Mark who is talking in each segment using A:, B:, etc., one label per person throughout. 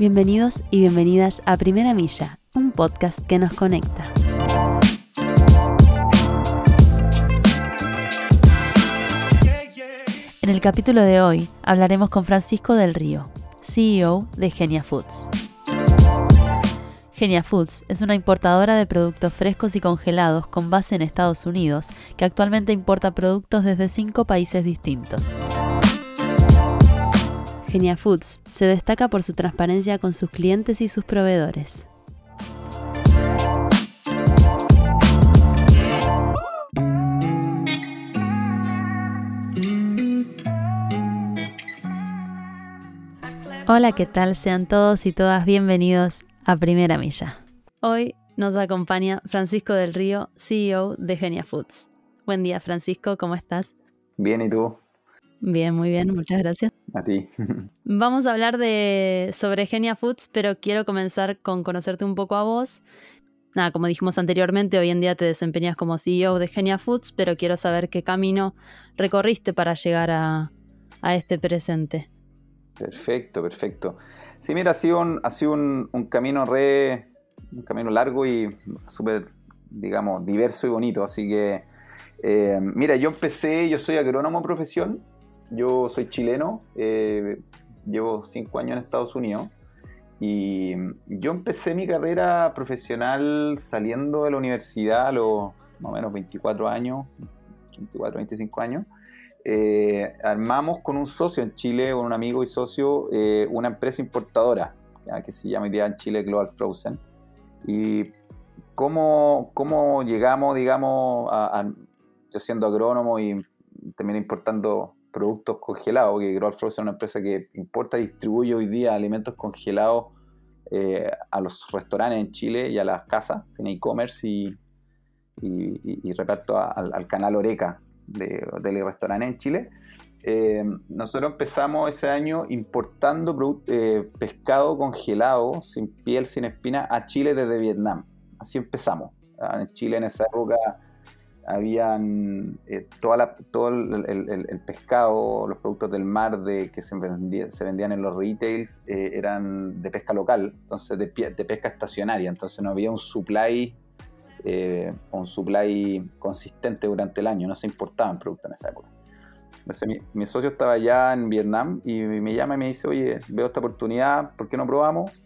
A: Bienvenidos y bienvenidas a Primera Milla, un podcast que nos conecta. En el capítulo de hoy hablaremos con Francisco del Río, CEO de Genia Foods. Genia Foods es una importadora de productos frescos y congelados con base en Estados Unidos que actualmente importa productos desde cinco países distintos. Genia Foods se destaca por su transparencia con sus clientes y sus proveedores. Hola, ¿qué tal? Sean todos y todas bienvenidos a Primera Milla. Hoy nos acompaña Francisco del Río, CEO de Genia Foods. Buen día, Francisco, ¿cómo estás?
B: Bien, ¿y tú?
A: Bien, muy bien, muchas gracias.
B: A ti.
A: Vamos a hablar de sobre Genia Foods, pero quiero comenzar con conocerte un poco a vos. Nada, como dijimos anteriormente, hoy en día te desempeñas como CEO de Genia Foods, pero quiero saber qué camino recorriste para llegar a, este presente.
B: Perfecto, perfecto. Sí, mira, ha sido un, ha sido un, camino re, un camino largo y súper, digamos, diverso y bonito. Así que, eh, mira, yo empecé, yo soy agrónomo profesión, yo soy chileno, eh, llevo cinco años en Estados Unidos y yo empecé mi carrera profesional saliendo de la universidad a los más o menos 24 años, 24, 25 años. Eh, armamos con un socio en Chile, con un amigo y socio, eh, una empresa importadora que se llama hoy en Chile Global Frozen. Y cómo, cómo llegamos, digamos, a, yo siendo agrónomo y también importando productos congelados, que Grow Frozen es una empresa que importa y distribuye hoy día alimentos congelados eh, a los restaurantes en Chile y a las casas, tiene e-commerce y, y, reparto al, canal Oreca de, de restaurantes en Chile. Eh, nosotros empezamos ese año importando eh, pescado congelado, sin piel, sin espina, a Chile desde Vietnam. Así empezamos. Ah, en Chile en esa época habían eh, toda todo el, pescado, los productos del mar de, que se, se vendían en los retails eh, eran de pesca local, entonces de, pesca estacionaria, entonces no había un supply, eh, un supply consistente durante el año, no se importaban productos en esa época. Entonces mi, socio estaba allá en Vietnam y me llama y me dice, oye, veo esta oportunidad, ¿por qué no probamos?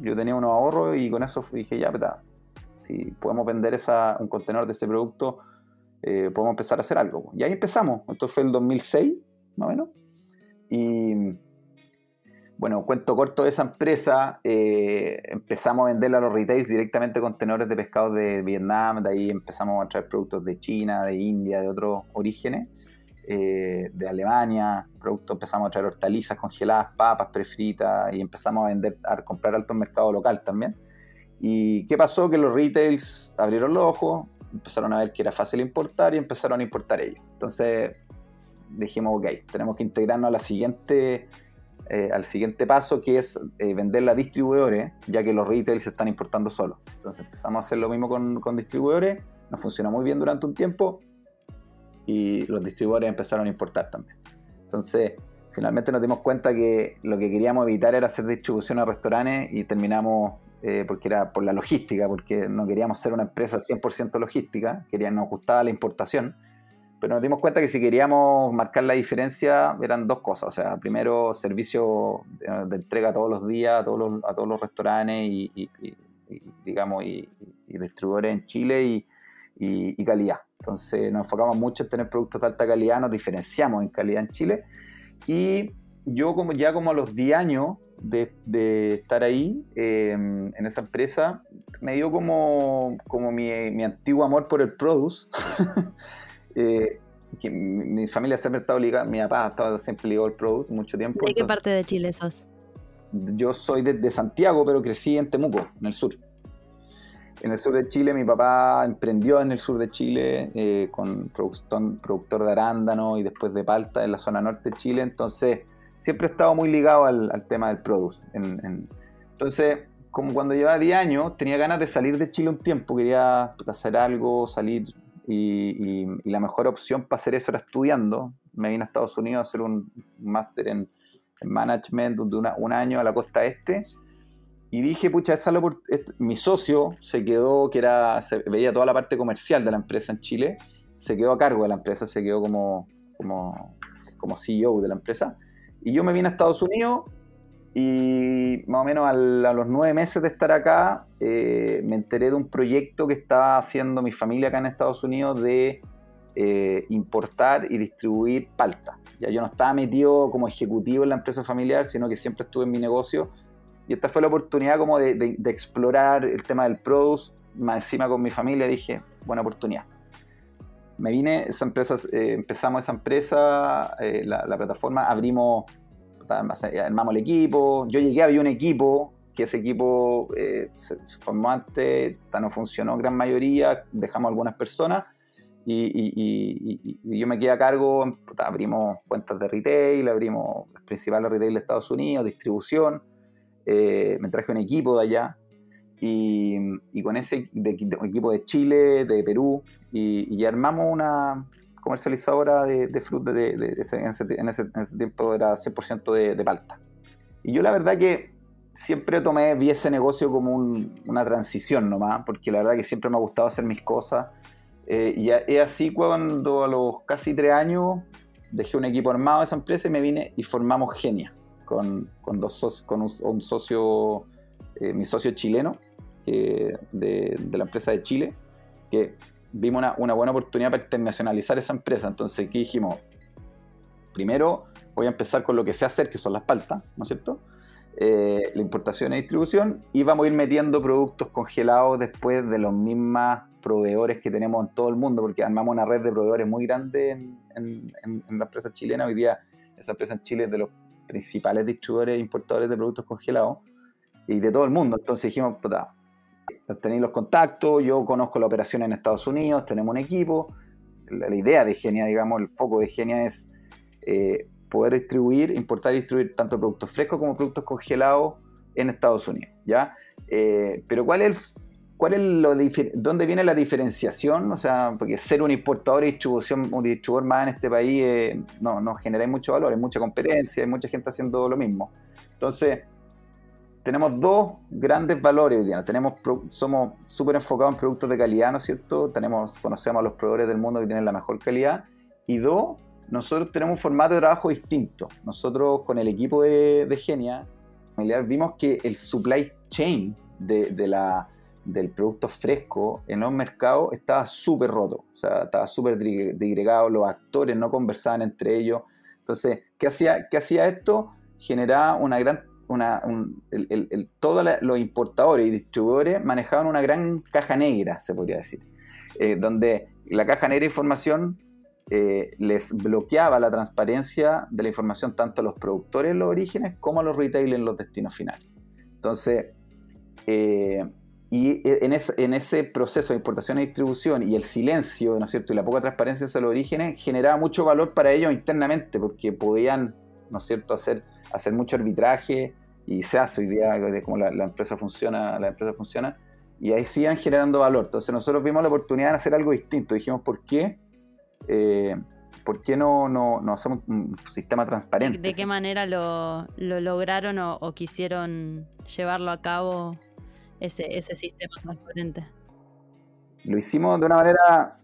B: yo tenía unos ahorros y con eso dije, ya, verdad si podemos vender un contenedor de ese producto, eh, podemos empezar a hacer algo. Y ahí empezamos. Esto fue el 2006, más o menos. Y bueno, cuento corto de esa empresa, eh, empezamos a venderle a los retails directamente contenedores de pescado de Vietnam, de ahí empezamos a traer productos de China, de India, de otros orígenes, eh, de Alemania, productos, empezamos a traer hortalizas congeladas, papas prefritas y empezamos a vender, a comprar alto en mercado local también. ¿Y qué pasó? Que los retails abrieron los ojos, empezaron a ver que era fácil importar y empezaron a importar ellos. Entonces dijimos, ok, tenemos que integrarnos a la siguiente, eh, al siguiente paso, que es eh, venderla a distribuidores, ya que los retails se están importando solos. Entonces empezamos a hacer lo mismo con, con distribuidores, nos funcionó muy bien durante un tiempo y los distribuidores empezaron a importar también. Entonces, finalmente nos dimos cuenta que lo que queríamos evitar era hacer distribución a restaurantes y terminamos eh, porque era por la logística, porque no queríamos ser una empresa 100% logística, queríamos, nos gustaba la importación, pero nos dimos cuenta que si queríamos marcar la diferencia eran dos cosas, o sea, primero servicio de, entrega todos los días a todos los, a todos los restaurantes y, digamos, y, distribuidores en Chile y, calidad. Entonces nos enfocamos mucho en tener productos de alta calidad, nos diferenciamos en calidad en Chile y yo como ya como a los 10 años de, estar ahí em, en esa empresa, me dio como, como mi, antiguo amor por el produce. Eh, mi, familia siempre ha estado ligada, mi papá estaba siempre ligado al produce mucho tiempo.
A: ¿De qué parte de Chile sos?
B: Yo soy de, Santiago, pero crecí en Temuco, en el sur. En el sur de Chile, mi papá emprendió en el sur de Chile eh, con productor, productor de arándano y después de palta en la zona norte de Chile. Entonces, siempre he estado muy ligado al, tema del produce. entonces, como cuando llevaba 10 años, tenía ganas de salir de Chile un tiempo, quería hacer algo, salir, y, la mejor opción para hacer eso era estudiando. Me vine a Estados Unidos a hacer un máster en, management de un año a la costa este. Y dije, pucha, esa la, mi socio se quedó, que era, se veía toda la parte comercial de la empresa en Chile, se quedó a cargo de la empresa, se quedó como, como, como CEO de la empresa. Y yo me vine a Estados Unidos y más o menos a los nueve meses de estar acá, eh, me enteré de un proyecto que estaba haciendo mi familia acá en Estados Unidos de eh, importar y distribuir palta. Ya yo no estaba metido como ejecutivo en la empresa familiar, sino que siempre estuve en mi negocio. Y esta fue la oportunidad como de, explorar el tema del produce, más encima con mi familia, dije, buena oportunidad. Me vine, esa empresa, eh, empezamos esa empresa, la, la plataforma, abrimos armamos el equipo. Yo llegué, había un equipo, que ese equipo eh, se formó antes, no funcionó gran mayoría, dejamos algunas personas y, yo me quedé a cargo, abrimos cuentas de retail, abrimos los principales retail de Estados Unidos, distribución, eh, me traje un equipo de allá y, con ese equipo de Chile, de Perú y armamos una, comercializadora de, de fruta de, en, ese, tiempo era 100% de, palta. Y yo la verdad que siempre tomé, vi ese negocio como una transición nomás, porque la verdad que siempre me ha gustado hacer mis cosas. Eh, y es así cuando a los casi tres años dejé un equipo armado de esa empresa y me vine y formamos Genia, con, con, dos con un, socio, eh, mi socio chileno, de, de la empresa de Chile, que vimos una, buena oportunidad para internacionalizar esa empresa. Entonces, ¿qué dijimos? Primero, voy a empezar con lo que sé hacer, que son las paltas, ¿no es cierto? Eh, la importación y distribución, y vamos a ir metiendo productos congelados después de los mismos proveedores que tenemos en todo el mundo, porque armamos una red de proveedores muy grande en, la empresa chilena. Hoy día, esa empresa en Chile es de los principales distribuidores e importadores de productos congelados y de todo el mundo. Entonces dijimos, puta, tenéis los contactos, yo conozco la operación en Estados Unidos, tenemos un equipo. La, idea de Genia, digamos, el foco de Genia es eh, poder distribuir, importar y distribuir tanto productos frescos como productos congelados en Estados Unidos, ¿ya? Eh, pero ¿cuál es, cuál es lo dónde viene la diferenciación? O sea, porque ser un importador y distribución, un distribuidor más en este país eh, no, no genera mucho valor, hay mucha competencia, hay mucha gente haciendo lo mismo. Entonces, tenemos dos grandes valores hoy día. Tenemos, somos súper enfocados en productos de calidad, ¿no es cierto? Tenemos, conocemos a los proveedores del mundo que tienen la mejor calidad. Y dos, nosotros tenemos un formato de trabajo distinto. Nosotros con el equipo de, de Genia vimos que el supply chain de, de la, del producto fresco en los mercados estaba súper roto. O sea, estaba súper digregado, los actores no conversaban entre ellos. Entonces, ¿qué hacía, qué hacía esto? Generaba una gran todos los importadores y distribuidores manejaban una gran caja negra, se podría decir, eh, donde la caja negra de información eh, les bloqueaba la transparencia de la información tanto a los productores en los orígenes como a los retailers en los destinos finales. Entonces, eh, y en, en, ese proceso de importación y distribución y el silencio, ¿no es cierto?, y la poca transparencia hacia los orígenes generaba mucho valor para ellos internamente, porque podían, ¿no es cierto?, hacer mucho arbitraje, y se hace hoy día de cómo la, empresa funciona, la empresa funciona, y ahí sigan generando valor. Entonces nosotros vimos la oportunidad de hacer algo distinto. Dijimos, ¿por qué? Eh, ¿Por qué no, no, no, hacemos un sistema transparente?
A: ¿De qué manera lo, lo lograron o, quisieron llevarlo a cabo ese, ese sistema transparente?
B: Lo hicimos de una manera,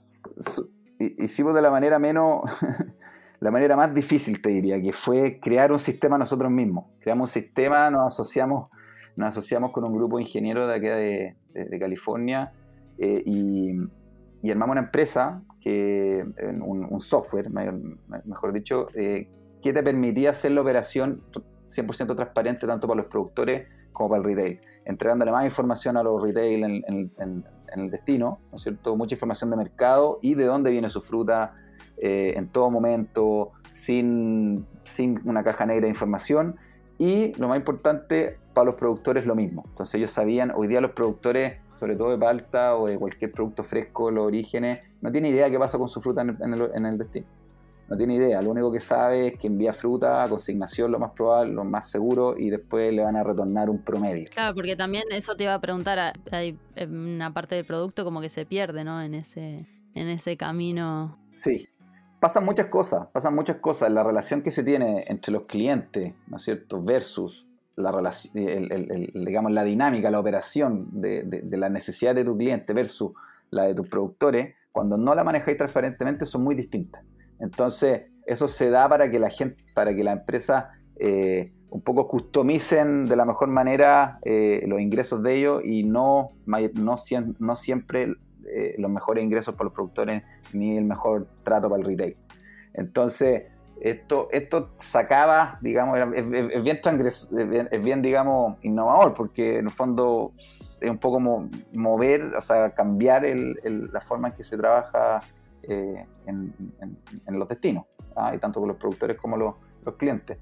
B: hicimos de la manera menos, la manera más difícil, te diría, que fue crear un sistema nosotros mismos. Creamos un sistema, nos asociamos, nos asociamos con un grupo de ingenieros de aquí de, California eh, y, armamos una empresa, que, un, software, mejor dicho, eh, que te permitía hacer la operación 100% transparente tanto para los productores como para el retail, entregándole más información a los retail en, en el destino, ¿no es cierto? Mucha información de mercado y de dónde viene su fruta, eh, en todo momento, sin, sin una caja negra de información. Y lo más importante, para los productores lo mismo. Entonces ellos sabían, hoy día los productores, sobre todo de palta o de cualquier producto fresco, los orígenes, no tienen idea qué pasa con su fruta en el, en el, destino. No tiene idea, lo único que sabe es que envía fruta a consignación lo más probable, lo más seguro, y después le van a retornar un promedio.
A: Claro, porque también eso te iba a preguntar, hay una parte del producto como que se pierde, ¿no? En ese, en ese camino.
B: Sí, pasan muchas cosas, pasan muchas cosas. La relación que se tiene entre los clientes, ¿no es cierto?, versus la, relación, digamos, la dinámica, la operación de, la necesidad de tu cliente versus la de tus productores, cuando no la manejáis transparentemente, son muy distintas. Entonces, eso se da para que la gente, para que la empresa eh, un poco customicen de la mejor manera eh, los ingresos de ellos y no, no siempre eh, los mejores ingresos para los productores ni el mejor trato para el retail. Entonces, esto, esto sacaba, digamos, es, bien es, bien, digamos, innovador, porque en el fondo es un poco mover, o sea, cambiar la forma en que se trabaja en, los destinos, ¿ah? y tanto con los productores como los, los clientes.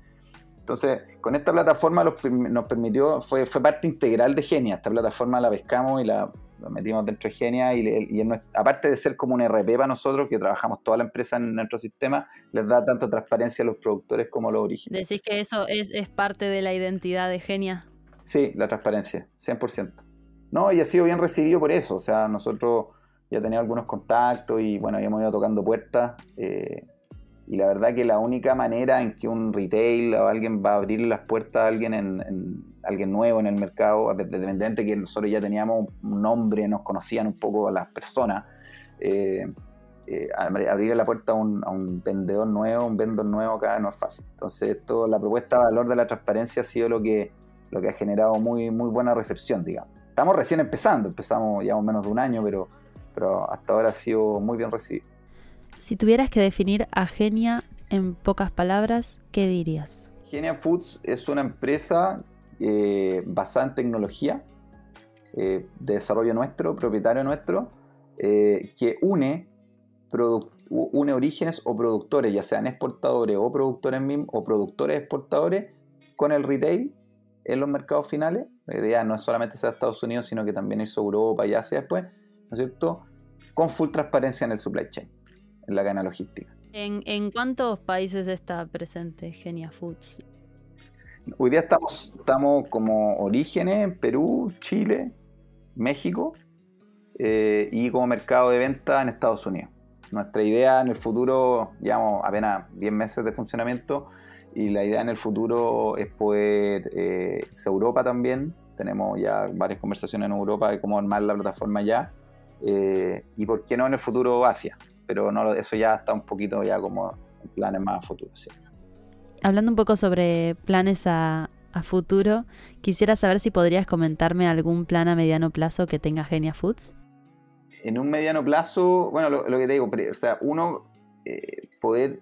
B: Entonces, con esta plataforma nos permitió, fue, fue parte integral de Genia. Esta plataforma la pescamos y la, metimos dentro de Genia y, aparte de ser como un RP para nosotros, que trabajamos toda la empresa en nuestro sistema, les da tanto transparencia a los productores como a los orígenes.
A: ¿Decís que eso es, parte de la identidad de Genia?
B: Sí, la transparencia, 100%. No, y ha sido bien recibido por eso. O sea, nosotros ya teníamos algunos contactos y bueno, habíamos ido tocando puertas. Eh, y la verdad que la única manera en que un retail o alguien va a abrir las puertas a alguien, en, alguien nuevo en el mercado, independientemente que nosotros ya teníamos un nombre, nos conocían un poco las personas, eh, eh, abrir la puerta a un, vendedor nuevo, un vendedor nuevo acá no es fácil. Entonces, esto, la propuesta de valor de la transparencia ha sido lo que, lo que ha generado muy, muy buena recepción, digamos. Estamos recién empezando, empezamos ya menos de un año, pero, pero hasta ahora ha sido muy bien recibido.
A: Si tuvieras que definir a Genia en pocas palabras, ¿qué dirías?
B: Genia Foods es una empresa eh, basada en tecnología, eh, de desarrollo nuestro, propietario nuestro, eh, que une, une orígenes o productores, ya sean exportadores o productores o productores exportadores, con el retail en los mercados finales. La idea no es solamente ser Estados Unidos, sino que también es Europa y Asia después, ¿no es cierto? Con full transparencia en el supply chain en la cadena logística.
A: ¿En, cuántos países está presente Genia Foods?
B: Hoy día estamos, estamos como orígenes en Perú, Chile, México eh, y como mercado de venta en Estados Unidos. Nuestra idea en el futuro, llevamos apenas 10 meses de funcionamiento y la idea en el futuro es poder eh, irse a Europa también. Tenemos ya varias conversaciones en Europa de cómo armar la plataforma ya. Eh, y por qué no en el futuro Asia pero no, eso ya está un poquito ya como en planes más a futuro.
A: Hablando un poco sobre planes a, futuro, quisiera saber si podrías comentarme algún plan a mediano plazo que tenga Genia Foods.
B: En un mediano plazo, bueno, lo, que te digo, o sea, uno eh, poder,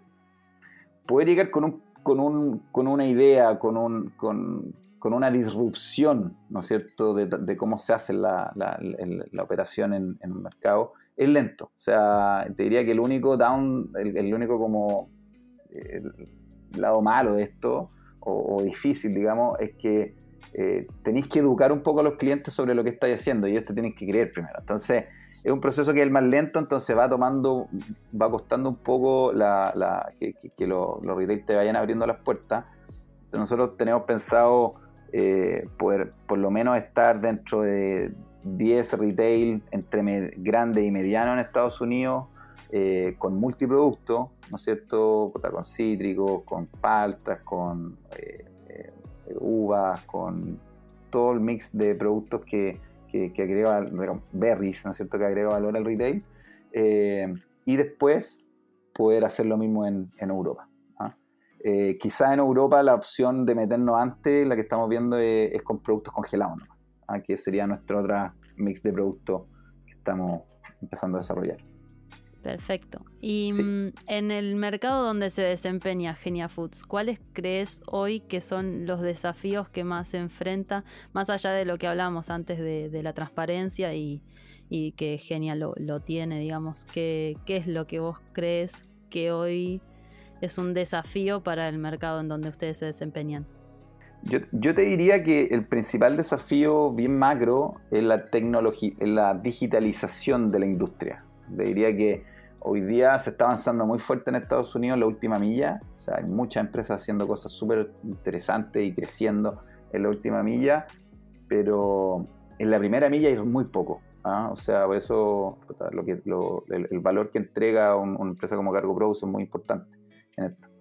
B: poder llegar con, un, con, un, con una idea, con, un, con, con una disrupción, ¿no es cierto?, de, cómo se hace la, la, la operación en, en un mercado, es lento. O sea, te diría que el único down, el, único como el lado malo de esto, o, difícil, digamos, es que eh, tenéis que educar un poco a los clientes sobre lo que estáis haciendo y ellos te tienen que creer primero. Entonces, es un proceso que es el más lento, entonces va tomando, va costando un poco la, que, los retail te vayan abriendo las puertas. Entonces, nosotros tenemos pensado eh, poder por lo menos estar dentro de 10 retail entre grande y mediano en Estados Unidos eh, con multiproductos, ¿no es cierto? Con cítricos, con paltas, con eh, eh, uvas, con todo el mix de productos que, que, agrega, berries, ¿no es cierto? Que agrega valor al retail. y después poder hacer lo mismo en, Europa. ¿ah? quizá en Europa la opción de meternos antes, la que estamos viendo es, con productos congelados. ¿no? Que sería nuestro otro mix de productos que estamos empezando a desarrollar.
A: Perfecto. Y mm, en el mercado donde se desempeña Genia Foods, ¿cuáles crees hoy que son los desafíos que más se enfrenta, más allá de lo que hablamos antes de, la transparencia y, que Genia lo, tiene, digamos? ¿qué, ¿Qué es lo que vos crees que hoy es un desafío para el mercado en donde ustedes se desempeñan?
B: Yo, te diría que el principal desafío bien macro es la tecnología, la digitalización de la industria. Te diría que hoy día se está avanzando muy fuerte en Estados Unidos la última milla. O sea, hay muchas empresas haciendo cosas súper interesantes y creciendo en la última milla, pero en la primera milla hay muy poco. ¿ah? O sea, por eso lo que, el, valor que entrega una empresa como Cargo es muy importante en esto.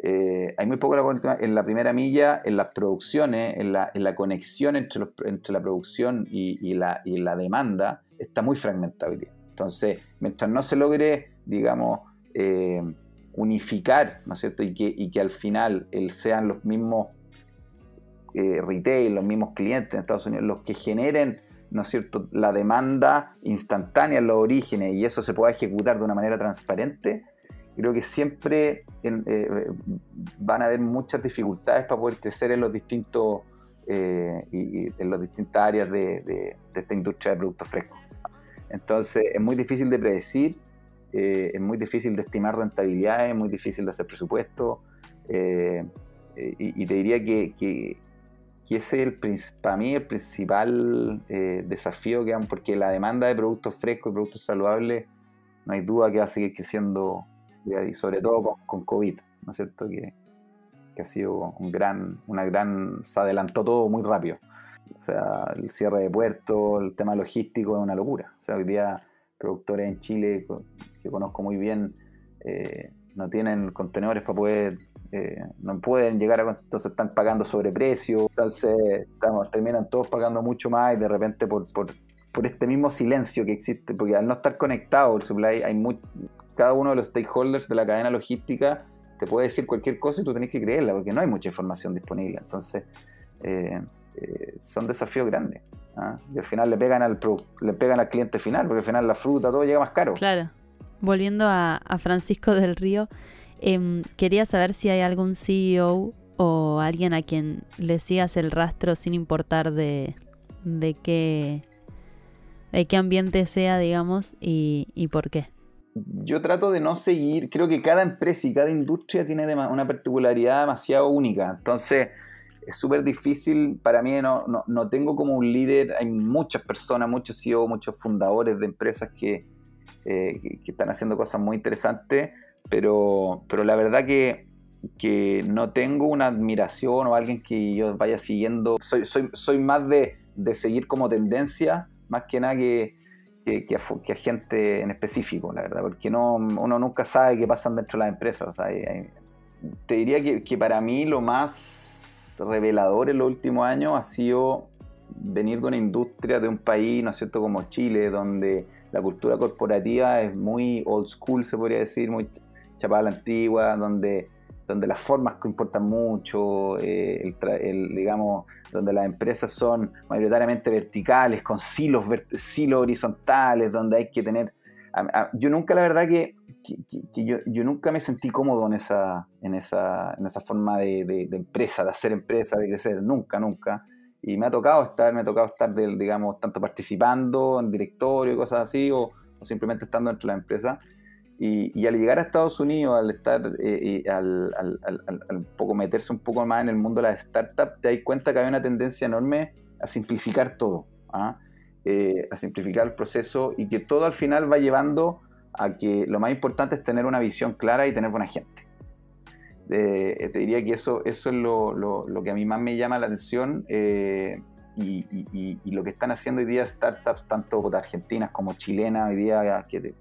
B: Eh, hay muy poco en la primera milla, en las producciones, en la, la conexión entre, entre la producción y, la, la, demanda, está muy fragmentada Entonces, mientras no se logre, digamos, eh, unificar, ¿no es cierto? Y que, al final sean los mismos eh, retail, los mismos clientes en Estados Unidos, los que generen, ¿no es cierto?, la demanda instantánea en los orígenes y eso se pueda ejecutar de una manera transparente, creo que siempre eh, van a haber muchas dificultades para poder crecer en los distintos eh, y, en las distintas áreas de, esta industria de productos frescos. Entonces es muy difícil de predecir, eh, es muy difícil de estimar rentabilidades, es muy difícil de hacer presupuesto y, te diría que, que, ese es el, para mí el principal desafío que porque la demanda de productos frescos y productos saludables no hay duda que va a seguir creciendo y sobre todo con, COVID, ¿no es cierto? Que, ha sido un gran, una gran, se adelantó todo muy rápido. O sea, el cierre de puertos, el tema logístico es una locura. O sea, hoy día productores en Chile, que conozco muy bien, eh, no tienen contenedores para poder, eh, no pueden llegar a, entonces están pagando sobreprecio, entonces estamos, terminan todos pagando mucho más y de repente por, por, por este mismo silencio que existe, porque al no estar conectado el supply hay muy, cada uno de los stakeholders de la cadena logística te puede decir cualquier cosa y tú tenés que creerla, porque no hay mucha información disponible. Entonces, eh, eh, son desafíos grandes. ¿ah? Y al final le pegan al le pegan al cliente final, porque al final la fruta, todo llega más caro.
A: Claro. Volviendo a, Francisco del Río, em, quería saber si hay algún CEO o alguien a quien le sigas el rastro sin importar de, de qué de qué ambiente sea, digamos, y, y por qué
B: yo trato de no seguir, creo que cada empresa y cada industria tiene una particularidad demasiado única, entonces es súper difícil, para mí no, no, tengo como un líder, hay muchas personas, muchos CEO, muchos fundadores de empresas que, eh, que, están haciendo cosas muy interesantes, pero, pero la verdad que, que no tengo una admiración o alguien que yo vaya siguiendo, soy, soy, soy más de, de seguir como tendencia, más que nada que que, a, gente en específico, la verdad, porque no, uno nunca sabe qué pasa dentro de las empresas. te diría que, para mí lo más revelador en los últimos años ha sido venir de una industria, de un país, ¿no es cierto?, como Chile, donde la cultura corporativa es muy old school, se podría decir, muy chapada a la antigua, donde donde las formas importan mucho, eh, el, digamos, donde las empresas son mayoritariamente verticales, con silos, silos horizontales, donde hay que tener... yo nunca, la verdad que, yo, nunca me sentí cómodo en esa, en esa, en esa forma de, empresa, de hacer empresa, de crecer, nunca, nunca. Y me ha tocado estar, me ha tocado estar, digamos, tanto participando en directorio y cosas así, o simplemente estando dentro de la empresa. Y, al llegar a Estados Unidos, al estar, eh, al, poco meterse un poco más en el mundo de las startups, te das cuenta que hay una tendencia enorme a simplificar todo, ¿ah? eh, a simplificar el proceso y que todo al final va llevando a que lo más importante es tener una visión clara y tener buena gente. Eh, te diría que eso, eso es lo, lo, que a mí más me llama la atención y, y, lo que están haciendo hoy día startups, tanto argentinas como chilenas, hoy día que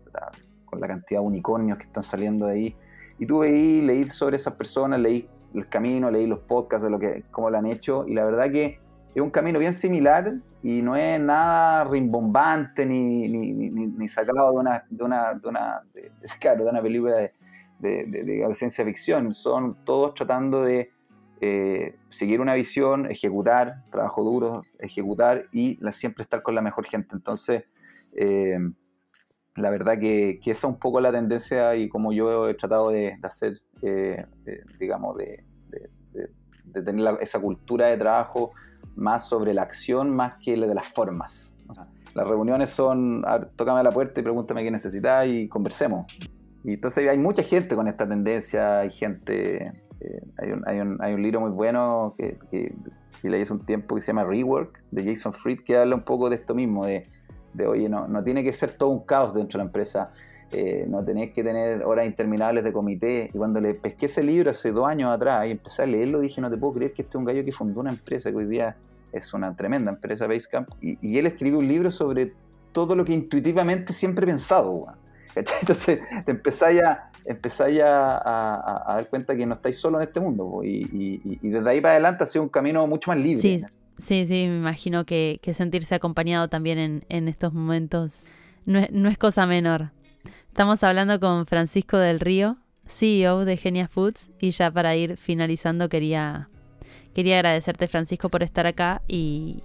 B: con la cantidad de unicornios que están saliendo de ahí. Y tú veí, leí sobre esas personas, leí el camino, leí los podcasts de lo que, cómo lo han hecho, y la verdad que es un camino bien similar y no es nada rimbombante ni, ni, ni, sacado de una, de una, de una, de, claro, de una película de, de, ciencia ficción. Son todos tratando de eh, seguir una visión, ejecutar, trabajo duro, ejecutar y siempre estar con la mejor gente. Entonces, eh, la verdad que, esa es un poco la tendencia y como yo he tratado de, hacer, eh, digamos, de, tener esa cultura de trabajo más sobre la acción más que la de las formas. las reuniones son, tócame la puerta y pregúntame qué necesitas y conversemos. Y entonces hay mucha gente con esta tendencia, hay gente, eh, hay, un, hay, un, hay, un, libro muy bueno que, que, que leí hace un tiempo que se llama Rework, de Jason Fried, que habla un poco de esto mismo, de de oye, no, no tiene que ser todo un caos dentro de la empresa, eh, no tenés que tener horas interminables de comité. Y cuando le pesqué ese libro hace dos años atrás y empecé a leerlo, dije, no te puedo creer que este es un gallo que fundó una empresa que hoy día es una tremenda empresa, Basecamp, y, y él escribió un libro sobre todo lo que intuitivamente siempre he pensado. Entonces te empezáis a, empezáis a, dar cuenta que no estáis solo en este mundo. Y, desde ahí para adelante ha sido un camino mucho más libre.
A: Sí, sí, sí me imagino que, sentirse acompañado también en, estos momentos no es, cosa menor. Estamos hablando con Francisco del Río, CEO de Genia Foods, y ya para ir finalizando quería, quería agradecerte Francisco por estar acá y,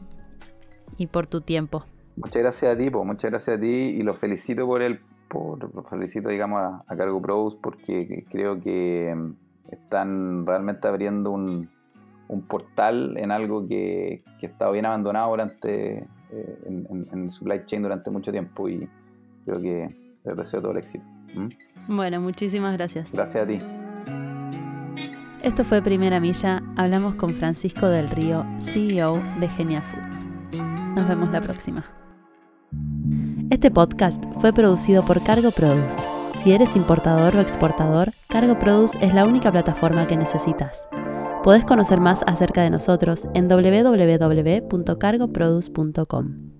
A: y por tu tiempo.
B: Muchas gracias a ti, muchas gracias a ti y los felicito por el, por, felicito digamos a, Cargo Pros porque creo que mm, están realmente abriendo un, portal en algo que, que ha estado bien abandonado durante eh, en, en, supply chain durante mucho tiempo y creo que les deseo todo el éxito.
A: ¿Mm? Bueno, muchísimas gracias.
B: Gracias a ti.
A: Esto fue Primera Milla. Hablamos con Francisco del Río, CEO de Genia Foods. Nos vemos la próxima. Este podcast fue producido por Cargo Produce. Si eres importador o exportador, Cargo Produce es la única plataforma que necesitas. Podés conocer más acerca de nosotros en www.cargoproduce.com.